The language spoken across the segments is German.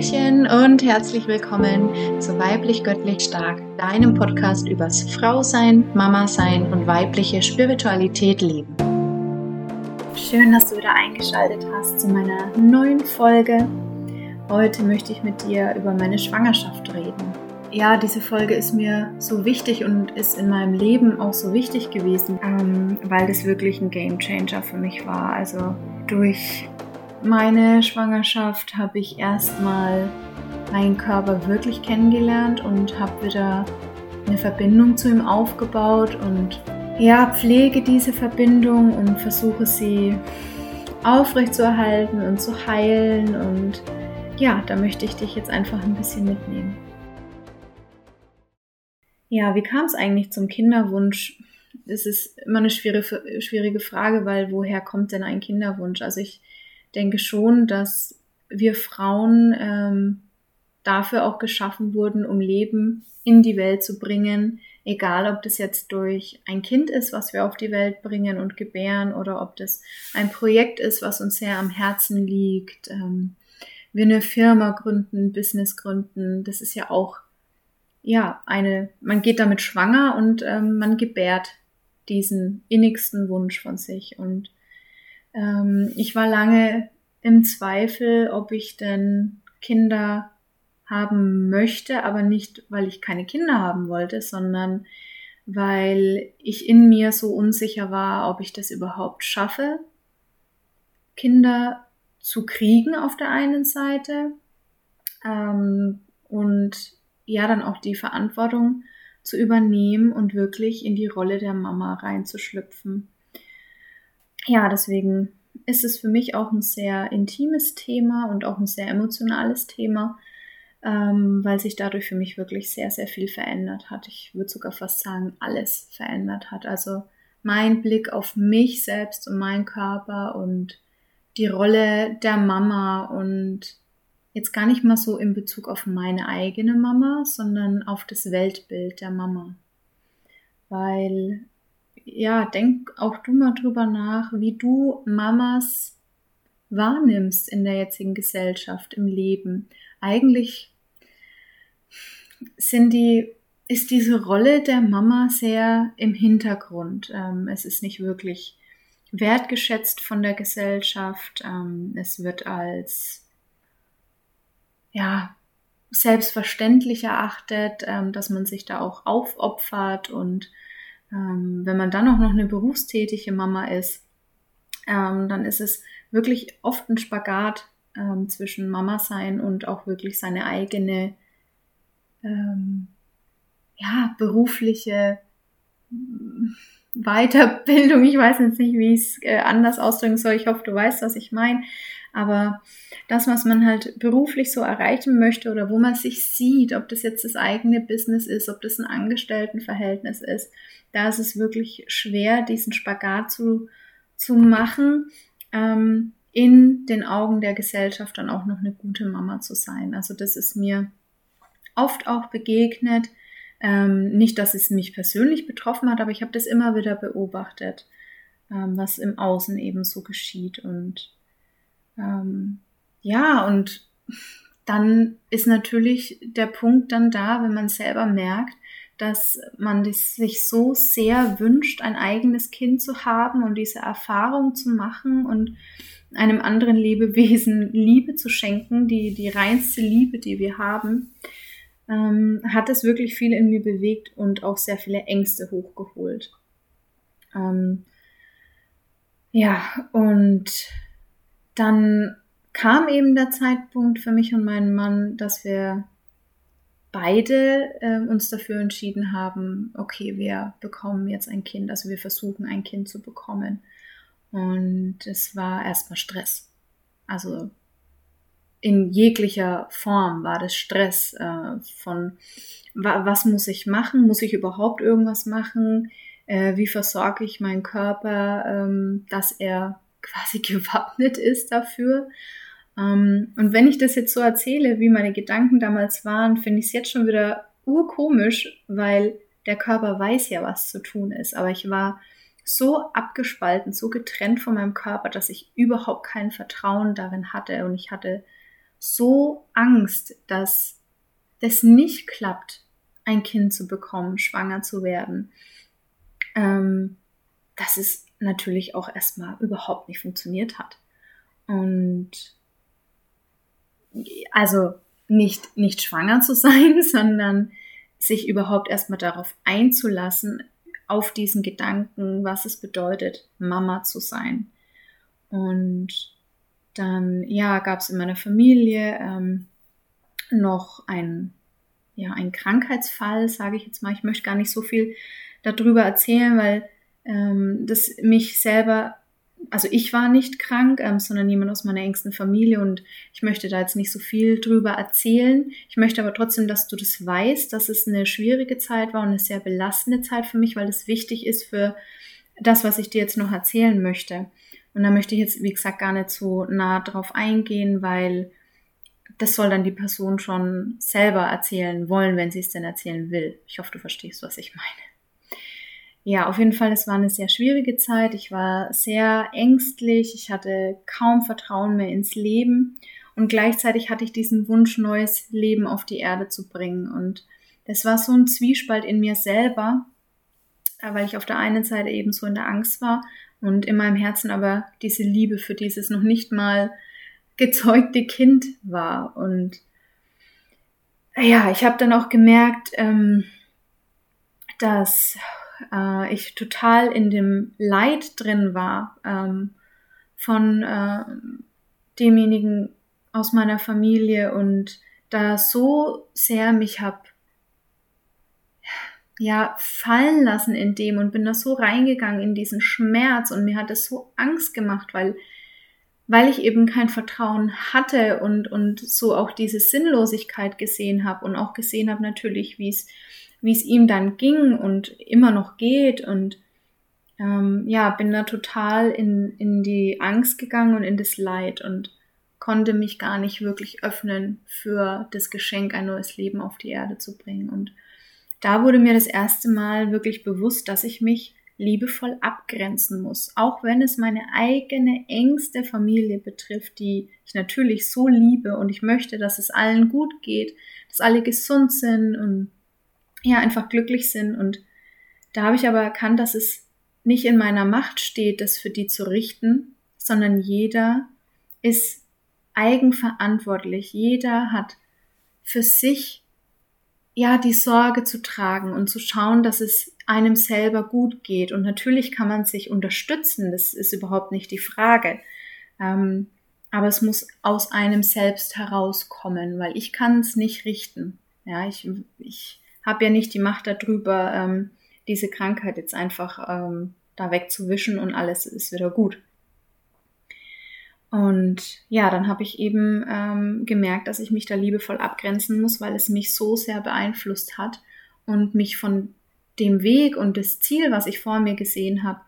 Hallöchen und herzlich willkommen zu Weiblich Göttlich Stark, deinem Podcast übers Frausein, Mama sein und weibliche Spiritualität leben. Schön, dass du wieder eingeschaltet hast zu meiner neuen Folge. Heute möchte ich mit dir über meine Schwangerschaft reden. Ja, diese Folge ist mir so wichtig und ist in meinem Leben auch so wichtig gewesen, ähm, weil das wirklich ein Game Changer für mich war. Also durch meine Schwangerschaft habe ich erstmal meinen Körper wirklich kennengelernt und habe wieder eine Verbindung zu ihm aufgebaut und ja, pflege diese Verbindung und versuche sie aufrechtzuerhalten und zu heilen und ja, da möchte ich dich jetzt einfach ein bisschen mitnehmen. Ja, wie kam es eigentlich zum Kinderwunsch? Es ist immer eine schwierige, schwierige Frage, weil woher kommt denn ein Kinderwunsch? Also ich denke schon, dass wir Frauen ähm, dafür auch geschaffen wurden, um Leben in die Welt zu bringen, egal ob das jetzt durch ein Kind ist, was wir auf die Welt bringen und gebären, oder ob das ein Projekt ist, was uns sehr am Herzen liegt. Ähm, wir eine Firma gründen, Business gründen, das ist ja auch ja eine, man geht damit schwanger und ähm, man gebärt diesen innigsten Wunsch von sich und ähm, ich war lange im Zweifel, ob ich denn Kinder haben möchte, aber nicht, weil ich keine Kinder haben wollte, sondern weil ich in mir so unsicher war, ob ich das überhaupt schaffe, Kinder zu kriegen auf der einen Seite ähm, und ja dann auch die Verantwortung zu übernehmen und wirklich in die Rolle der Mama reinzuschlüpfen ja, deswegen ist es für mich auch ein sehr intimes Thema und auch ein sehr emotionales Thema, ähm, weil sich dadurch für mich wirklich sehr, sehr viel verändert hat. Ich würde sogar fast sagen, alles verändert hat. Also mein Blick auf mich selbst und meinen Körper und die Rolle der Mama und jetzt gar nicht mal so in Bezug auf meine eigene Mama, sondern auf das Weltbild der Mama. Weil ja, denk auch du mal drüber nach, wie du Mamas wahrnimmst in der jetzigen Gesellschaft, im Leben. Eigentlich sind die, ist diese Rolle der Mama sehr im Hintergrund. Ähm, es ist nicht wirklich wertgeschätzt von der Gesellschaft. Ähm, es wird als, ja, selbstverständlich erachtet, ähm, dass man sich da auch aufopfert und ähm, wenn man dann auch noch eine berufstätige Mama ist, ähm, dann ist es wirklich oft ein Spagat ähm, zwischen Mama sein und auch wirklich seine eigene ähm, ja, berufliche Weiterbildung. Ich weiß jetzt nicht, wie ich es äh, anders ausdrücken soll. Ich hoffe, du weißt, was ich meine. Aber das, was man halt beruflich so erreichen möchte oder wo man sich sieht, ob das jetzt das eigene Business ist, ob das ein Angestelltenverhältnis ist, da ist es wirklich schwer, diesen Spagat zu, zu machen, ähm, in den Augen der Gesellschaft dann auch noch eine gute Mama zu sein. Also das ist mir oft auch begegnet. Ähm, nicht, dass es mich persönlich betroffen hat, aber ich habe das immer wieder beobachtet, ähm, was im Außen eben so geschieht. Und ähm, ja, und dann ist natürlich der Punkt dann da, wenn man selber merkt, dass man sich so sehr wünscht, ein eigenes Kind zu haben und diese Erfahrung zu machen und einem anderen Lebewesen Liebe zu schenken, die, die reinste Liebe, die wir haben, ähm, hat es wirklich viel in mir bewegt und auch sehr viele Ängste hochgeholt. Ähm, ja, und dann kam eben der Zeitpunkt für mich und meinen Mann, dass wir beide äh, uns dafür entschieden haben, okay, wir bekommen jetzt ein Kind, also wir versuchen ein Kind zu bekommen. Und es war erstmal Stress. Also in jeglicher Form war das Stress äh, von, wa was muss ich machen? Muss ich überhaupt irgendwas machen? Äh, wie versorge ich meinen Körper, ähm, dass er quasi gewappnet ist dafür? Ähm, und wenn ich das jetzt so erzähle, wie meine Gedanken damals waren, finde ich es jetzt schon wieder urkomisch, weil der Körper weiß ja, was zu tun ist. Aber ich war so abgespalten, so getrennt von meinem Körper, dass ich überhaupt kein Vertrauen darin hatte. Und ich hatte so Angst, dass das nicht klappt, ein Kind zu bekommen, schwanger zu werden, ähm, dass es natürlich auch erstmal überhaupt nicht funktioniert hat. Und also nicht, nicht schwanger zu sein, sondern sich überhaupt erstmal darauf einzulassen, auf diesen Gedanken, was es bedeutet, Mama zu sein. Und dann, ja, gab es in meiner Familie ähm, noch ein, ja, ein Krankheitsfall, sage ich jetzt mal. Ich möchte gar nicht so viel darüber erzählen, weil ähm, das mich selber also ich war nicht krank, ähm, sondern jemand aus meiner engsten Familie und ich möchte da jetzt nicht so viel drüber erzählen. Ich möchte aber trotzdem, dass du das weißt, dass es eine schwierige Zeit war und eine sehr belastende Zeit für mich, weil es wichtig ist für das, was ich dir jetzt noch erzählen möchte. Und da möchte ich jetzt, wie gesagt, gar nicht so nah drauf eingehen, weil das soll dann die Person schon selber erzählen wollen, wenn sie es denn erzählen will. Ich hoffe, du verstehst, was ich meine ja, auf jeden Fall, es war eine sehr schwierige Zeit. Ich war sehr ängstlich. Ich hatte kaum Vertrauen mehr ins Leben. Und gleichzeitig hatte ich diesen Wunsch, neues Leben auf die Erde zu bringen. Und das war so ein Zwiespalt in mir selber, weil ich auf der einen Seite eben so in der Angst war und in meinem Herzen aber diese Liebe für dieses noch nicht mal gezeugte Kind war. Und ja, ich habe dann auch gemerkt, ähm, dass äh, ich total in dem Leid drin war ähm, von äh, demjenigen aus meiner Familie und da so sehr mich hab ja fallen lassen in dem und bin da so reingegangen in diesen Schmerz und mir hat es so Angst gemacht, weil weil ich eben kein Vertrauen hatte und und so auch diese Sinnlosigkeit gesehen habe und auch gesehen habe natürlich, wie es wie es ihm dann ging und immer noch geht und ähm, ja, bin da total in, in die Angst gegangen und in das Leid und konnte mich gar nicht wirklich öffnen für das Geschenk, ein neues Leben auf die Erde zu bringen. Und da wurde mir das erste Mal wirklich bewusst, dass ich mich liebevoll abgrenzen muss, auch wenn es meine eigene engste Familie betrifft, die ich natürlich so liebe und ich möchte, dass es allen gut geht, dass alle gesund sind und ja einfach glücklich sind. Und da habe ich aber erkannt, dass es nicht in meiner Macht steht, das für die zu richten, sondern jeder ist eigenverantwortlich. Jeder hat für sich ja die Sorge zu tragen und zu schauen, dass es einem selber gut geht. Und natürlich kann man sich unterstützen, das ist überhaupt nicht die Frage. Ähm, aber es muss aus einem selbst herauskommen, weil ich kann es nicht richten. Ja, ich, ich habe ja nicht die Macht darüber, ähm, diese Krankheit jetzt einfach ähm, da wegzuwischen und alles ist wieder gut. Und ja, dann habe ich eben ähm, gemerkt, dass ich mich da liebevoll abgrenzen muss, weil es mich so sehr beeinflusst hat und mich von dem Weg und das Ziel, was ich vor mir gesehen habe,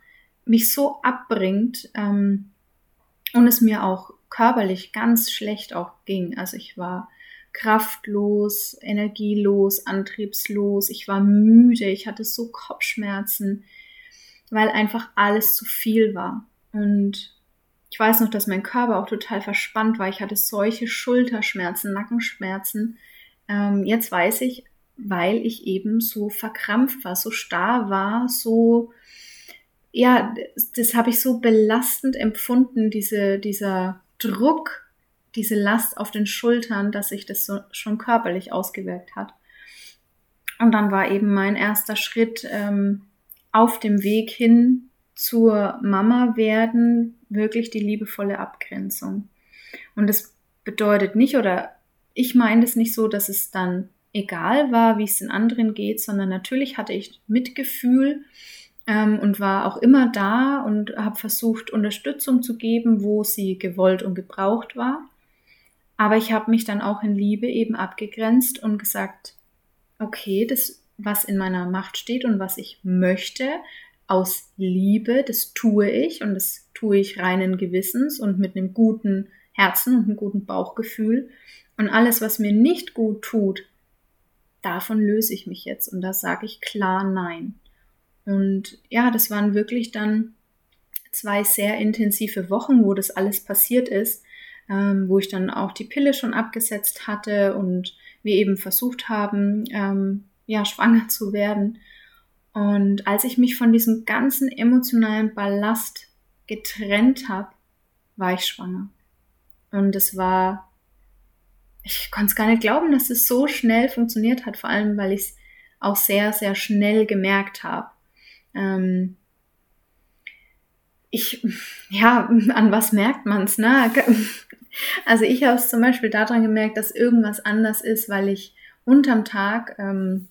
mich so abbringt ähm, und es mir auch körperlich ganz schlecht auch ging. Also ich war kraftlos, energielos, antriebslos. Ich war müde, ich hatte so Kopfschmerzen, weil einfach alles zu viel war. Und ich weiß noch, dass mein Körper auch total verspannt war. Ich hatte solche Schulterschmerzen, Nackenschmerzen. Ähm, jetzt weiß ich, weil ich eben so verkrampft war, so starr war, so, ja, das, das habe ich so belastend empfunden, diese, dieser Druck, diese Last auf den Schultern, dass sich das so schon körperlich ausgewirkt hat. Und dann war eben mein erster Schritt ähm, auf dem Weg hin zur Mama werden wirklich die liebevolle Abgrenzung. Und das bedeutet nicht, oder ich meine es nicht so, dass es dann egal war, wie es den anderen geht, sondern natürlich hatte ich Mitgefühl ähm, und war auch immer da und habe versucht, Unterstützung zu geben, wo sie gewollt und gebraucht war. Aber ich habe mich dann auch in Liebe eben abgegrenzt und gesagt, okay, das, was in meiner Macht steht und was ich möchte, aus Liebe, das tue ich und das tue ich reinen Gewissens und mit einem guten Herzen und einem guten Bauchgefühl. Und alles, was mir nicht gut tut, davon löse ich mich jetzt und da sage ich klar Nein. Und ja, das waren wirklich dann zwei sehr intensive Wochen, wo das alles passiert ist ähm, wo ich dann auch die Pille schon abgesetzt hatte und wir eben versucht haben, ähm, ja, schwanger zu werden. Und als ich mich von diesem ganzen emotionalen Ballast getrennt habe, war ich schwanger. Und es war, ich konnte es gar nicht glauben, dass es so schnell funktioniert hat, vor allem weil ich es auch sehr, sehr schnell gemerkt habe. Ähm, ich, ja, an was merkt man's, ne? Also ich habe es zum Beispiel daran gemerkt, dass irgendwas anders ist, weil ich unterm Tag, ähm,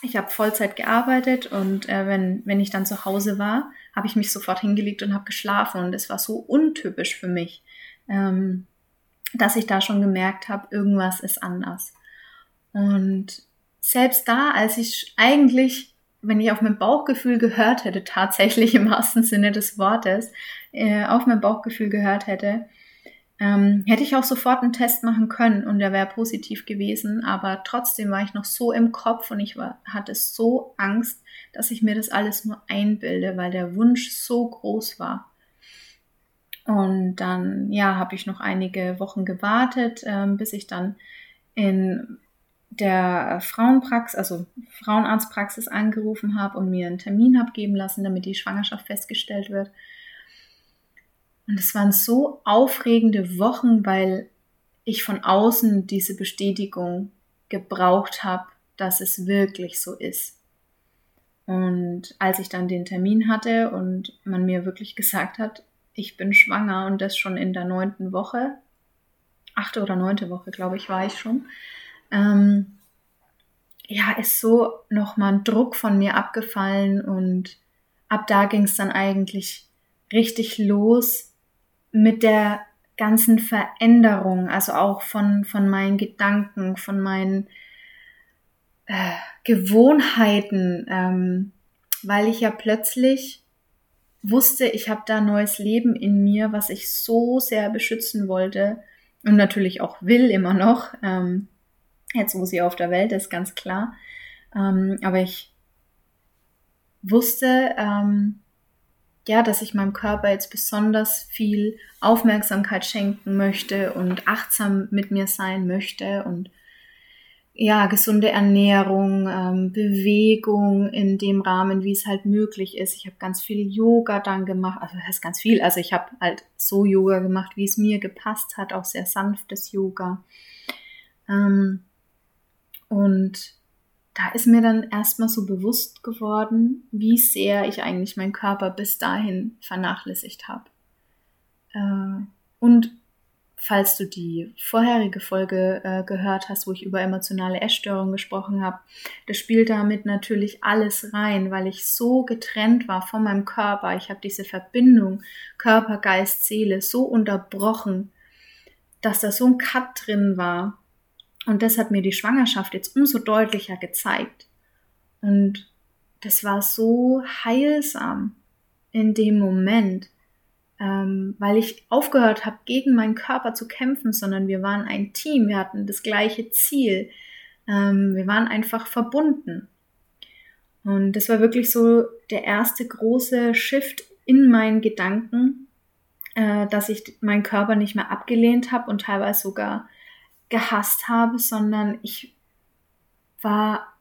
ich habe Vollzeit gearbeitet und äh, wenn, wenn ich dann zu Hause war, habe ich mich sofort hingelegt und habe geschlafen und es war so untypisch für mich, ähm, dass ich da schon gemerkt habe, irgendwas ist anders. Und selbst da, als ich eigentlich, wenn ich auf mein Bauchgefühl gehört hätte, tatsächlich im wahrsten Sinne des Wortes, äh, auf mein Bauchgefühl gehört hätte, ähm, hätte ich auch sofort einen Test machen können und der wäre positiv gewesen, aber trotzdem war ich noch so im Kopf und ich war, hatte so Angst, dass ich mir das alles nur einbilde, weil der Wunsch so groß war. Und dann, ja, habe ich noch einige Wochen gewartet, ähm, bis ich dann in der Frauenpraxis, also Frauenarztpraxis angerufen habe und mir einen Termin habe geben lassen, damit die Schwangerschaft festgestellt wird. Und es waren so aufregende Wochen, weil ich von außen diese Bestätigung gebraucht habe, dass es wirklich so ist. Und als ich dann den Termin hatte und man mir wirklich gesagt hat, ich bin schwanger und das schon in der neunten Woche, achte oder neunte Woche, glaube ich, war ich schon, ähm, ja, ist so nochmal ein Druck von mir abgefallen und ab da ging es dann eigentlich richtig los, mit der ganzen Veränderung, also auch von, von meinen Gedanken, von meinen äh, Gewohnheiten, ähm, weil ich ja plötzlich wusste, ich habe da neues Leben in mir, was ich so sehr beschützen wollte und natürlich auch will immer noch, ähm, jetzt wo sie auf der Welt ist, ganz klar. Ähm, aber ich wusste, ähm, ja, dass ich meinem Körper jetzt besonders viel Aufmerksamkeit schenken möchte und achtsam mit mir sein möchte und ja, gesunde Ernährung, ähm, Bewegung in dem Rahmen, wie es halt möglich ist. Ich habe ganz viel Yoga dann gemacht, also das heißt ganz viel, also ich habe halt so Yoga gemacht, wie es mir gepasst hat, auch sehr sanftes Yoga. Ähm, und da ist mir dann erstmal so bewusst geworden, wie sehr ich eigentlich meinen Körper bis dahin vernachlässigt habe. Äh, und falls du die vorherige Folge äh, gehört hast, wo ich über emotionale Essstörungen gesprochen habe, das spielt damit natürlich alles rein, weil ich so getrennt war von meinem Körper. Ich habe diese Verbindung Körper, Geist, Seele so unterbrochen, dass da so ein Cut drin war, und das hat mir die Schwangerschaft jetzt umso deutlicher gezeigt. Und das war so heilsam in dem Moment, ähm, weil ich aufgehört habe, gegen meinen Körper zu kämpfen, sondern wir waren ein Team, wir hatten das gleiche Ziel, ähm, wir waren einfach verbunden. Und das war wirklich so der erste große Shift in meinen Gedanken, äh, dass ich meinen Körper nicht mehr abgelehnt habe und teilweise sogar gehasst habe, sondern ich war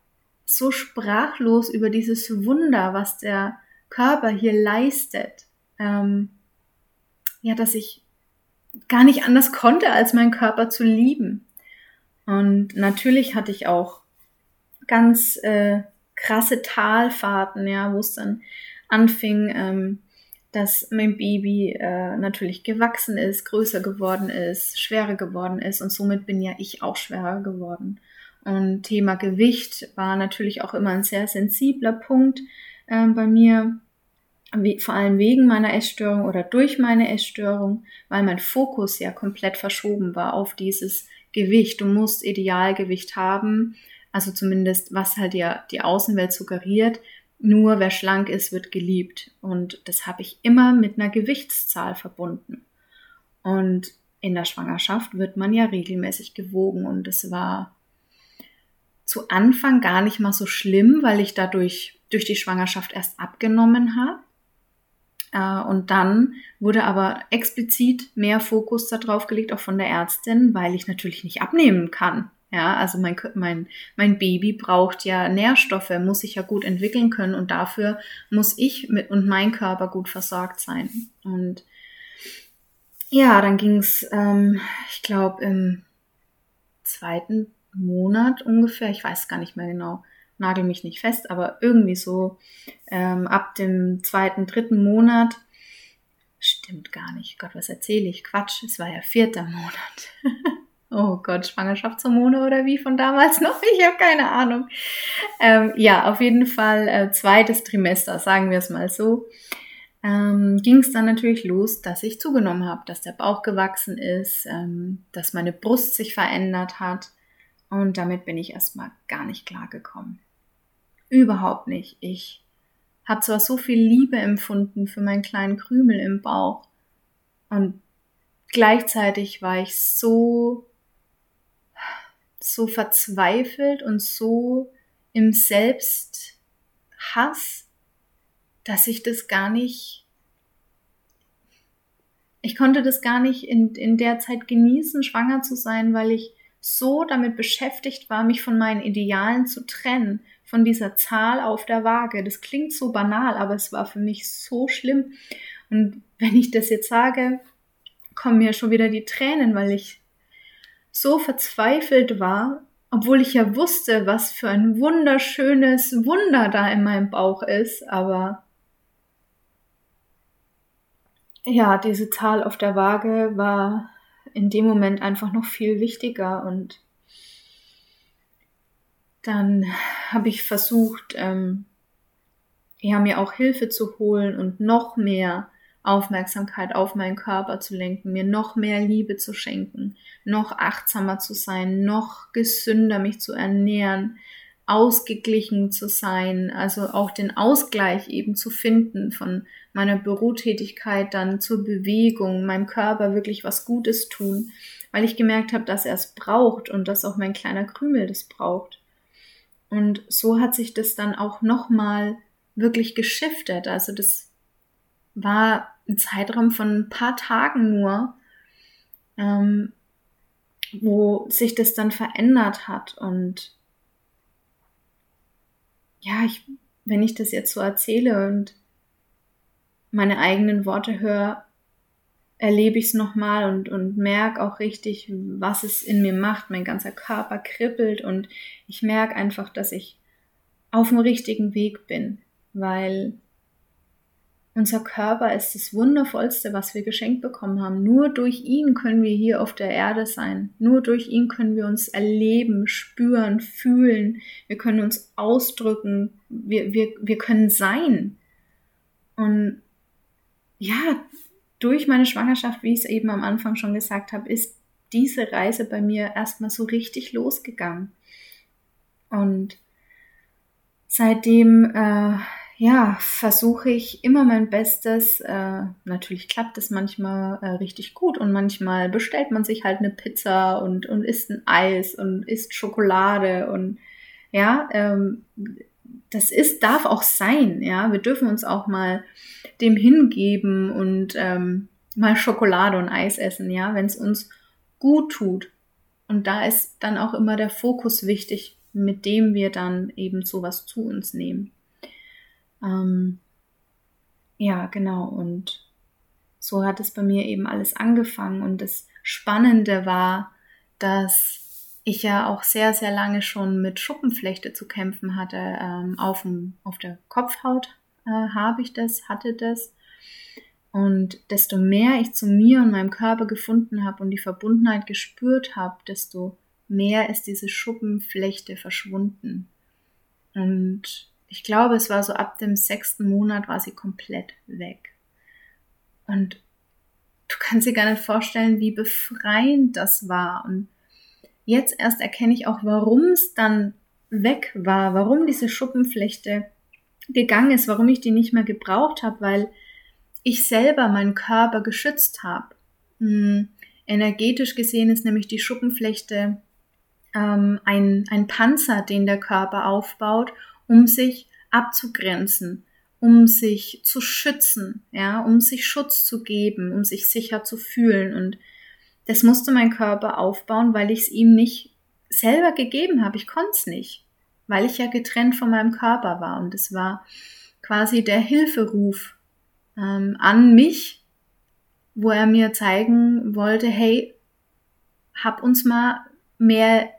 so sprachlos über dieses Wunder, was der Körper hier leistet. Ähm, ja, dass ich gar nicht anders konnte, als meinen Körper zu lieben. Und natürlich hatte ich auch ganz äh, krasse Talfahrten, ja, wo es dann anfing, ähm, dass mein Baby äh, natürlich gewachsen ist, größer geworden ist, schwerer geworden ist und somit bin ja ich auch schwerer geworden. Und Thema Gewicht war natürlich auch immer ein sehr sensibler Punkt äh, bei mir, wie, vor allem wegen meiner Essstörung oder durch meine Essstörung, weil mein Fokus ja komplett verschoben war auf dieses Gewicht. Du musst Idealgewicht haben, also zumindest was halt ja die Außenwelt suggeriert, nur wer schlank ist, wird geliebt. Und das habe ich immer mit einer Gewichtszahl verbunden. Und in der Schwangerschaft wird man ja regelmäßig gewogen. Und es war zu Anfang gar nicht mal so schlimm, weil ich dadurch durch die Schwangerschaft erst abgenommen habe. Äh, und dann wurde aber explizit mehr Fokus darauf gelegt, auch von der Ärztin, weil ich natürlich nicht abnehmen kann. Ja, also mein, mein, mein Baby braucht ja Nährstoffe, muss sich ja gut entwickeln können und dafür muss ich mit und mein Körper gut versorgt sein. Und ja, dann ging es, ähm, ich glaube, im zweiten Monat ungefähr, ich weiß gar nicht mehr genau, nagel mich nicht fest, aber irgendwie so ähm, ab dem zweiten, dritten Monat, stimmt gar nicht, Gott, was erzähle ich? Quatsch, es war ja vierter Monat. oh Gott, Schwangerschaftshormone oder wie von damals noch? Ich habe keine Ahnung. Ähm, ja, auf jeden Fall äh, zweites Trimester, sagen wir es mal so. Ähm, ging es dann natürlich los, dass ich zugenommen habe, dass der Bauch gewachsen ist, ähm, dass meine Brust sich verändert hat. Und damit bin ich erstmal gar nicht klar gekommen. Überhaupt nicht. Ich habe zwar so viel Liebe empfunden für meinen kleinen Krümel im Bauch und gleichzeitig war ich so so verzweifelt und so im Selbsthass, dass ich das gar nicht, ich konnte das gar nicht in, in der Zeit genießen, schwanger zu sein, weil ich so damit beschäftigt war, mich von meinen Idealen zu trennen, von dieser Zahl auf der Waage. Das klingt so banal, aber es war für mich so schlimm. Und wenn ich das jetzt sage, kommen mir schon wieder die Tränen, weil ich so verzweifelt war, obwohl ich ja wusste, was für ein wunderschönes Wunder da in meinem Bauch ist, aber ja, diese Zahl auf der Waage war in dem Moment einfach noch viel wichtiger und dann habe ich versucht, ähm, ja, mir auch Hilfe zu holen und noch mehr Aufmerksamkeit auf meinen Körper zu lenken, mir noch mehr Liebe zu schenken, noch achtsamer zu sein, noch gesünder mich zu ernähren, ausgeglichen zu sein, also auch den Ausgleich eben zu finden von meiner Bürotätigkeit dann zur Bewegung, meinem Körper wirklich was Gutes tun, weil ich gemerkt habe, dass er es braucht und dass auch mein kleiner Krümel das braucht. Und so hat sich das dann auch nochmal wirklich geschiftet. Also das war ein Zeitraum von ein paar Tagen nur, ähm, wo sich das dann verändert hat. Und ja, ich, wenn ich das jetzt so erzähle und meine eigenen Worte höre, erlebe ich es nochmal und, und merke auch richtig, was es in mir macht. Mein ganzer Körper kribbelt und ich merke einfach, dass ich auf dem richtigen Weg bin, weil unser Körper ist das Wundervollste, was wir geschenkt bekommen haben. Nur durch ihn können wir hier auf der Erde sein. Nur durch ihn können wir uns erleben, spüren, fühlen. Wir können uns ausdrücken. Wir, wir, wir können sein. Und ja, durch meine Schwangerschaft, wie ich es eben am Anfang schon gesagt habe, ist diese Reise bei mir erstmal so richtig losgegangen. Und seitdem äh, ja, versuche ich immer mein Bestes. Äh, natürlich klappt es manchmal äh, richtig gut und manchmal bestellt man sich halt eine Pizza und, und isst ein Eis und isst Schokolade und ja, ähm, das ist, darf auch sein, ja. Wir dürfen uns auch mal dem hingeben und ähm, mal Schokolade und Eis essen, ja, wenn es uns gut tut. Und da ist dann auch immer der Fokus wichtig, mit dem wir dann eben sowas zu uns nehmen. Ähm, ja, genau. Und so hat es bei mir eben alles angefangen. Und das Spannende war, dass ich ja auch sehr, sehr lange schon mit Schuppenflechte zu kämpfen hatte. Ähm, auf, dem, auf der Kopfhaut äh, habe ich das, hatte das. Und desto mehr ich zu mir und meinem Körper gefunden habe und die Verbundenheit gespürt habe, desto mehr ist diese Schuppenflechte verschwunden. Und ich glaube, es war so ab dem sechsten Monat war sie komplett weg. Und du kannst dir gar nicht vorstellen, wie befreiend das war. Und jetzt erst erkenne ich auch, warum es dann weg war, warum diese Schuppenflechte gegangen ist, warum ich die nicht mehr gebraucht habe, weil ich selber meinen Körper geschützt habe. Hm, energetisch gesehen ist nämlich die Schuppenflechte ähm, ein, ein Panzer, den der Körper aufbaut, um sich abzugrenzen, um sich zu schützen, ja, um sich Schutz zu geben, um sich sicher zu fühlen. Und das musste mein Körper aufbauen, weil ich es ihm nicht selber gegeben habe. Ich konnte es nicht, weil ich ja getrennt von meinem Körper war. Und es war quasi der Hilferuf ähm, an mich, wo er mir zeigen wollte, hey, hab uns mal mehr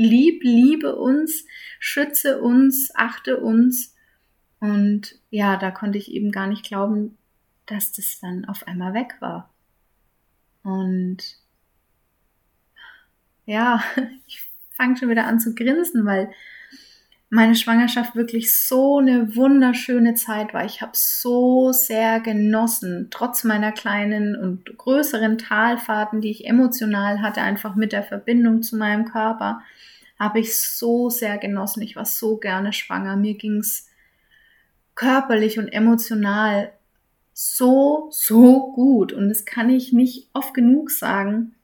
lieb, liebe uns, schütze uns, achte uns und ja, da konnte ich eben gar nicht glauben, dass das dann auf einmal weg war. Und ja, ich fange schon wieder an zu grinsen, weil meine Schwangerschaft wirklich so eine wunderschöne Zeit war. Ich habe so sehr genossen, trotz meiner kleinen und größeren Talfahrten, die ich emotional hatte, einfach mit der Verbindung zu meinem Körper, habe ich so sehr genossen. Ich war so gerne schwanger. Mir ging's körperlich und emotional so, so gut. Und das kann ich nicht oft genug sagen,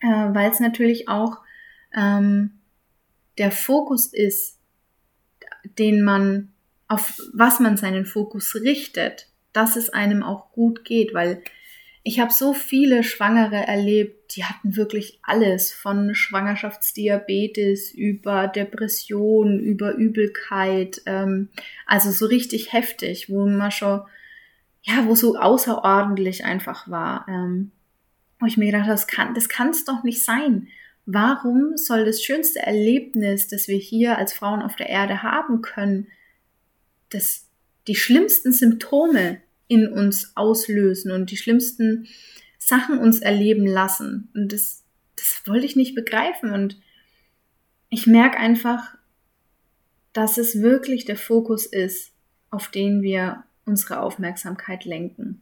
äh, weil es natürlich auch ähm, der Fokus ist, den man, auf was man seinen Fokus richtet, dass es einem auch gut geht, weil ich habe so viele Schwangere erlebt, die hatten wirklich alles von Schwangerschaftsdiabetes über Depression, über Übelkeit, ähm, also so richtig heftig, wo man schon, ja, wo so außerordentlich einfach war. Ähm, wo ich mir gedacht habe, das kann, das kann es doch nicht sein. Warum soll das schönste Erlebnis, das wir hier als Frauen auf der Erde haben können, das die schlimmsten Symptome in uns auslösen und die schlimmsten Sachen uns erleben lassen. Und das, das wollte ich nicht begreifen. Und ich merke einfach, dass es wirklich der Fokus ist, auf den wir unsere Aufmerksamkeit lenken.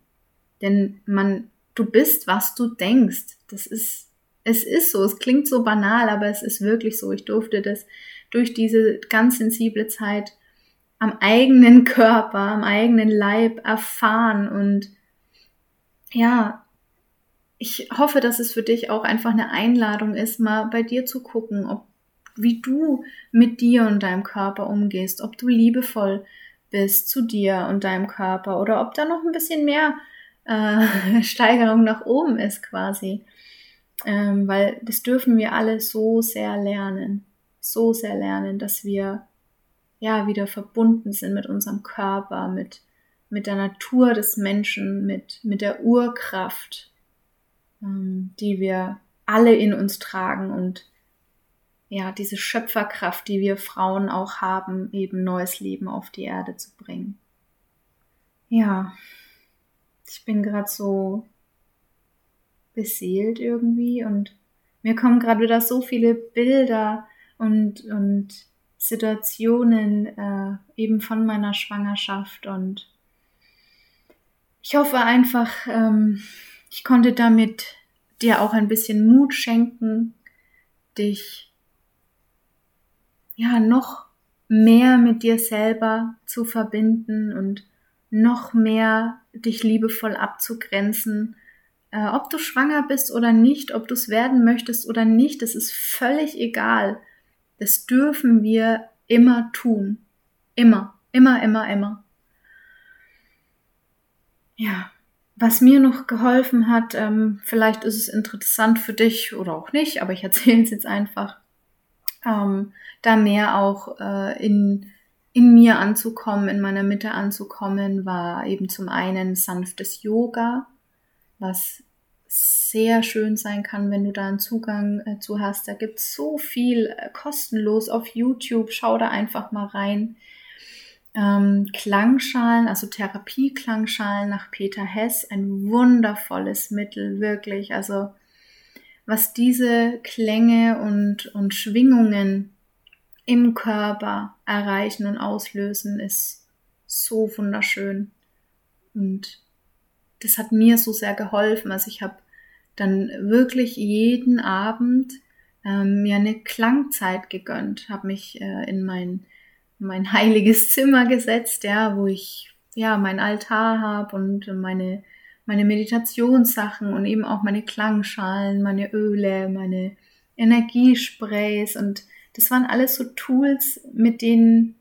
Denn man, du bist, was du denkst. Das ist, es ist so. Es klingt so banal, aber es ist wirklich so. Ich durfte das durch diese ganz sensible Zeit am eigenen Körper, am eigenen Leib erfahren und ja, ich hoffe, dass es für dich auch einfach eine Einladung ist, mal bei dir zu gucken, ob wie du mit dir und deinem Körper umgehst, ob du liebevoll bist zu dir und deinem Körper oder ob da noch ein bisschen mehr äh, Steigerung nach oben ist quasi. Ähm, weil das dürfen wir alle so sehr lernen, so sehr lernen, dass wir ja wieder verbunden sind mit unserem Körper, mit, mit der Natur des Menschen, mit, mit der Urkraft, ähm, die wir alle in uns tragen und ja, diese Schöpferkraft, die wir Frauen auch haben, eben neues Leben auf die Erde zu bringen. Ja, ich bin gerade so beseelt irgendwie und mir kommen gerade wieder so viele Bilder und, und Situationen äh, eben von meiner Schwangerschaft und ich hoffe einfach, ähm, ich konnte damit dir auch ein bisschen Mut schenken, dich ja noch mehr mit dir selber zu verbinden und noch mehr dich liebevoll abzugrenzen. Äh, ob du schwanger bist oder nicht, ob du es werden möchtest oder nicht, das ist völlig egal. Das dürfen wir immer tun. Immer, immer, immer, immer. Ja, was mir noch geholfen hat, ähm, vielleicht ist es interessant für dich oder auch nicht, aber ich erzähle es jetzt einfach, ähm, da mehr auch äh, in, in mir anzukommen, in meiner Mitte anzukommen, war eben zum einen sanftes Yoga, was sehr schön sein kann, wenn du da einen Zugang äh, zu hast. Da gibt es so viel äh, kostenlos auf YouTube. Schau da einfach mal rein. Ähm, Klangschalen, also Therapie-Klangschalen nach Peter Hess, ein wundervolles Mittel, wirklich. Also was diese Klänge und, und Schwingungen im Körper erreichen und auslösen, ist so wunderschön. Und das hat mir so sehr geholfen. Also ich habe dann wirklich jeden Abend ähm, mir eine Klangzeit gegönnt, habe mich äh, in mein, mein heiliges Zimmer gesetzt, ja, wo ich ja mein Altar habe und meine meine Meditationssachen und eben auch meine Klangschalen, meine Öle, meine Energiesprays und das waren alles so Tools, mit denen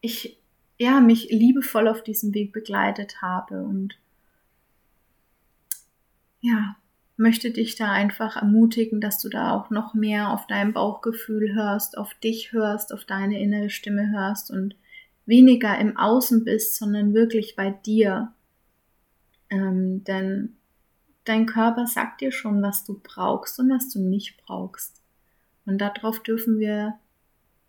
ich ja, mich liebevoll auf diesem Weg begleitet habe und ja, möchte dich da einfach ermutigen, dass du da auch noch mehr auf dein Bauchgefühl hörst, auf dich hörst, auf deine innere Stimme hörst und weniger im Außen bist, sondern wirklich bei dir. Ähm, denn dein Körper sagt dir schon, was du brauchst und was du nicht brauchst. Und darauf dürfen wir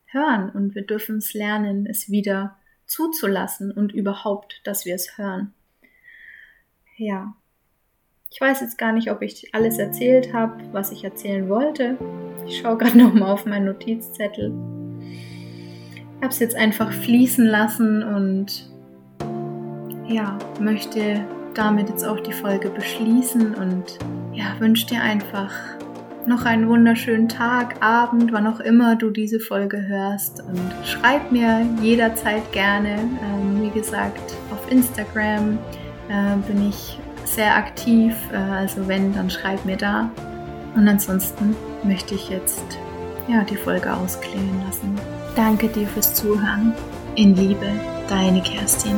hören und wir dürfen es lernen, es wieder zuzulassen und überhaupt, dass wir es hören. Ja, ich weiß jetzt gar nicht, ob ich alles erzählt habe, was ich erzählen wollte. Ich schaue gerade nochmal auf meinen Notizzettel. Ich habe es jetzt einfach fließen lassen und ja, möchte damit jetzt auch die Folge beschließen und ja, wünsche dir einfach noch einen wunderschönen Tag, Abend, wann auch immer du diese Folge hörst und schreib mir jederzeit gerne. Ähm, wie gesagt, auf Instagram äh, bin ich sehr aktiv. Äh, also wenn, dann schreib mir da. Und ansonsten möchte ich jetzt ja, die Folge ausklingen lassen. Danke dir fürs Zuhören. In Liebe, deine Kerstin.